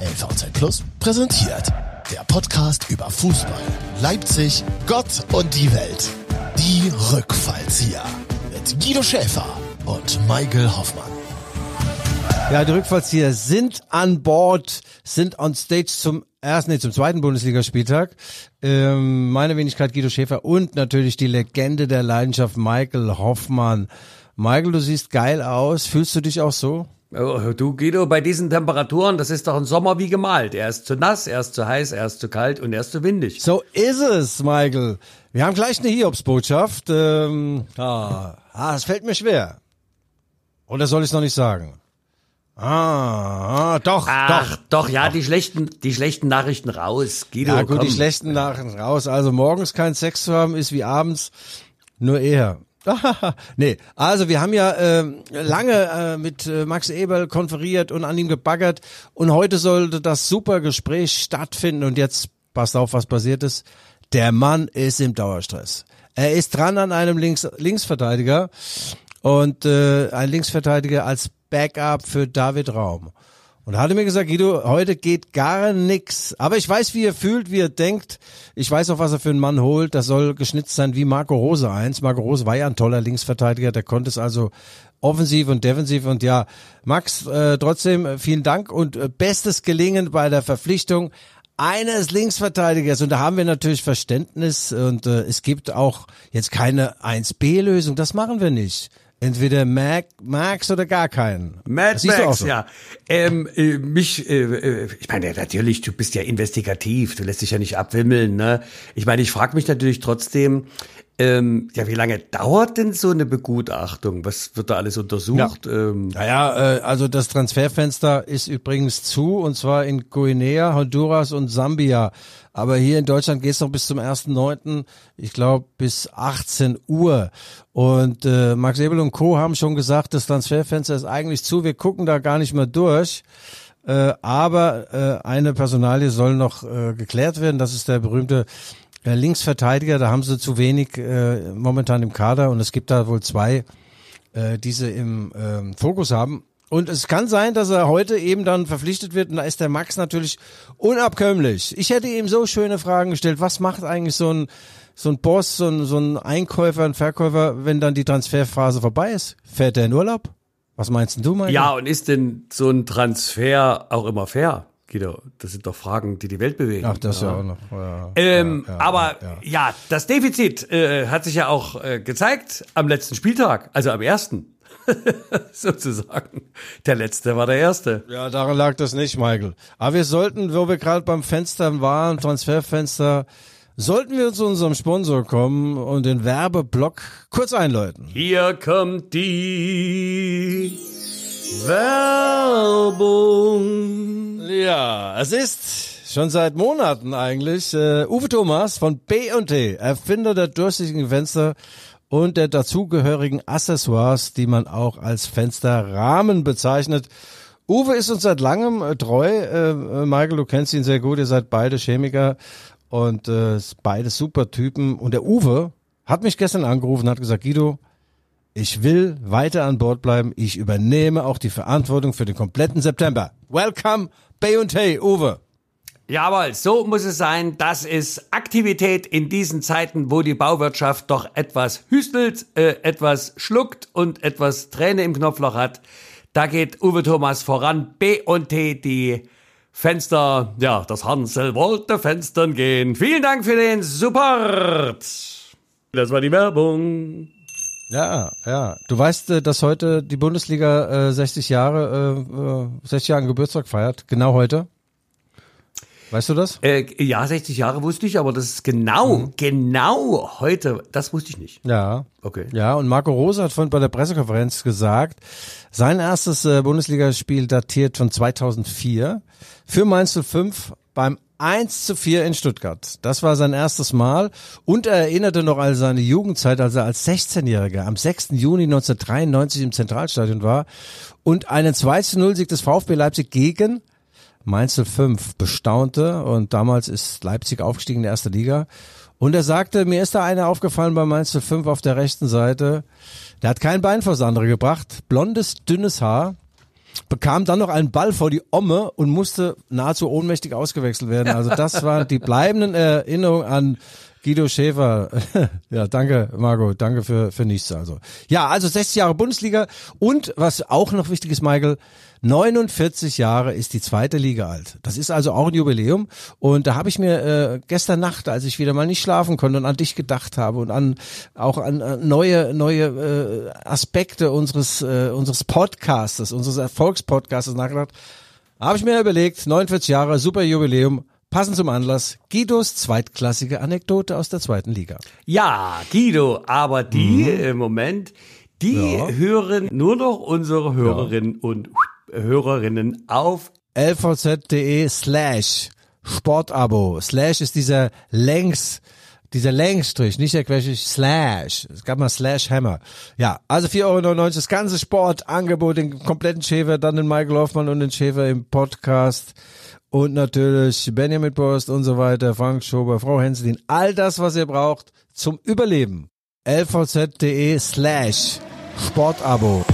LVZ Plus präsentiert der Podcast über Fußball, Leipzig, Gott und die Welt. Die Rückfallzieher mit Guido Schäfer und Michael Hoffmann. Ja, die Rückfallzieher sind an Bord, sind on stage zum ersten, nee, zum zweiten Bundesligaspieltag. Ähm, meine Wenigkeit Guido Schäfer und natürlich die Legende der Leidenschaft Michael Hoffmann. Michael, du siehst geil aus. Fühlst du dich auch so? Oh, du Guido, bei diesen Temperaturen, das ist doch ein Sommer wie gemalt. Er ist zu nass, er ist zu heiß, er ist zu kalt und er ist zu windig. So ist es, Michael. Wir haben gleich eine Hiobsbotschaft. Ähm, ah, ah, es fällt mir schwer. Oder soll ich es noch nicht sagen? Ah, ah doch, Ach, doch. doch, ja, die schlechten, die schlechten Nachrichten raus, Guido. Ja gut, komm. die schlechten Nachrichten raus. Also morgens keinen Sex zu haben, ist wie abends nur eher. nee, also wir haben ja äh, lange äh, mit äh, Max Eberl konferiert und an ihm gebaggert und heute sollte das super Gespräch stattfinden und jetzt passt auf, was passiert ist. Der Mann ist im Dauerstress. Er ist dran an einem Links Linksverteidiger und äh, ein Linksverteidiger als Backup für David Raum. Und er hatte mir gesagt, Guido, heute geht gar nix. Aber ich weiß, wie er fühlt, wie er denkt. Ich weiß auch, was er für einen Mann holt. Das soll geschnitzt sein wie Marco Rose eins. Marco Rose war ja ein toller Linksverteidiger. Der konnte es also offensiv und defensiv. Und ja, Max, äh, trotzdem äh, vielen Dank und äh, bestes Gelingen bei der Verpflichtung eines Linksverteidigers. Und da haben wir natürlich Verständnis. Und äh, es gibt auch jetzt keine 1B-Lösung. Das machen wir nicht. Entweder Mac, Max oder gar keinen. Mad Max, so. ja. Ähm, äh, mich, äh, äh, ich meine, natürlich, du bist ja investigativ, du lässt dich ja nicht abwimmeln, ne? Ich meine, ich frage mich natürlich trotzdem, ähm, ja, wie lange dauert denn so eine Begutachtung? Was wird da alles untersucht? Ähm, Naja, äh, also das Transferfenster ist übrigens zu und zwar in Guinea, Honduras und Sambia. Aber hier in Deutschland geht es noch bis zum 1.9., ich glaube bis 18 Uhr. Und äh, Max Ebel und Co. haben schon gesagt, das Transferfenster ist eigentlich zu, wir gucken da gar nicht mehr durch. Äh, aber äh, eine Personalie soll noch äh, geklärt werden, das ist der berühmte Linksverteidiger, da haben sie zu wenig äh, momentan im Kader und es gibt da wohl zwei, äh, die sie im ähm, Fokus haben. Und es kann sein, dass er heute eben dann verpflichtet wird und da ist der Max natürlich unabkömmlich. Ich hätte ihm so schöne Fragen gestellt. Was macht eigentlich so ein, so ein Boss, so ein, so ein Einkäufer, ein Verkäufer, wenn dann die Transferphase vorbei ist? Fährt er in Urlaub? Was meinst denn du, Mike? ja, und ist denn so ein Transfer auch immer fair? Guido, das sind doch Fragen, die die Welt bewegen. Ach, das ja, auch noch. Ja, Ähm, ja, ja, aber ja. ja, das Defizit äh, hat sich ja auch äh, gezeigt am letzten Spieltag, also am ersten. Sozusagen. Der letzte war der erste. Ja, daran lag das nicht, Michael. Aber wir sollten, wo wir gerade beim Fenster waren, Transferfenster, sollten wir zu unserem Sponsor kommen und den Werbeblock kurz einläuten. Hier kommt die Werbung. Ja, es ist schon seit Monaten eigentlich äh, Uwe Thomas von B&T, Erfinder der durchsichtigen Fenster und der dazugehörigen Accessoires, die man auch als Fensterrahmen bezeichnet. Uwe ist uns seit langem äh, treu. Äh, Michael, du kennst ihn sehr gut. Ihr seid beide Chemiker und äh, beide super Typen. Und der Uwe hat mich gestern angerufen und hat gesagt, Guido, ich will weiter an Bord bleiben. Ich übernehme auch die Verantwortung für den kompletten September. Welcome, B&T, Uwe. Jawohl, so muss es sein. Das ist Aktivität in diesen Zeiten, wo die Bauwirtschaft doch etwas hüstelt, äh, etwas schluckt und etwas Träne im Knopfloch hat. Da geht Uwe Thomas voran. B und T, die Fenster, ja, das Hansel wollte Fenstern gehen. Vielen Dank für den Support. Das war die Werbung. Ja, ja. Du weißt, äh, dass heute die Bundesliga äh, 60 Jahre, äh, äh, 60 Jahre Geburtstag feiert. Genau heute. Weißt du das? Äh, ja, 60 Jahre wusste ich, aber das ist genau, genau heute, das wusste ich nicht. Ja. Okay. Ja, und Marco Rose hat vorhin bei der Pressekonferenz gesagt, sein erstes äh, Bundesligaspiel datiert von 2004 für Mainz 05 beim 1 zu 4 in Stuttgart. Das war sein erstes Mal und er erinnerte noch an seine Jugendzeit, als er als 16-Jähriger am 6. Juni 1993 im Zentralstadion war und einen 2 zu 0 Sieg des VfB Leipzig gegen Mainz 05 bestaunte und damals ist Leipzig aufgestiegen in die erste Liga. Und er sagte, mir ist da einer aufgefallen bei Mainz 05 auf der rechten Seite. Der hat kein Bein vors andere gebracht. Blondes, dünnes Haar. Bekam dann noch einen Ball vor die Omme und musste nahezu ohnmächtig ausgewechselt werden. Also das waren die bleibenden Erinnerungen an Guido Schäfer. ja, danke, Margot. Danke für, für nichts. Also. Ja, also 60 Jahre Bundesliga und was auch noch wichtig ist, Michael, 49 Jahre ist die zweite Liga alt. Das ist also auch ein Jubiläum. Und da habe ich mir äh, gestern Nacht, als ich wieder mal nicht schlafen konnte und an dich gedacht habe und an auch an neue neue äh, Aspekte unseres äh, unseres Podcastes, unseres Erfolgspodcastes nachgedacht, habe ich mir überlegt, 49 Jahre, super Jubiläum Passend zum Anlass, Guidos zweitklassige Anekdote aus der zweiten Liga. Ja, Guido, aber die mhm. im Moment, die ja. hören nur noch unsere Hörerinnen ja. und Hörerinnen auf lvz.de slash Sportabo. Slash ist dieser längs, dieser Längsstrich, nicht der Querstrich, Slash. Es gab mal Slash Hammer. Ja, also 4,99 Euro das ganze Sportangebot, den kompletten Schäfer, dann den Michael Hoffmann und den Schäfer im Podcast und natürlich Benjamin Post und so weiter, Frank Schober, Frau Henselin, all das, was ihr braucht zum Überleben. lvz.de slash Sportabo.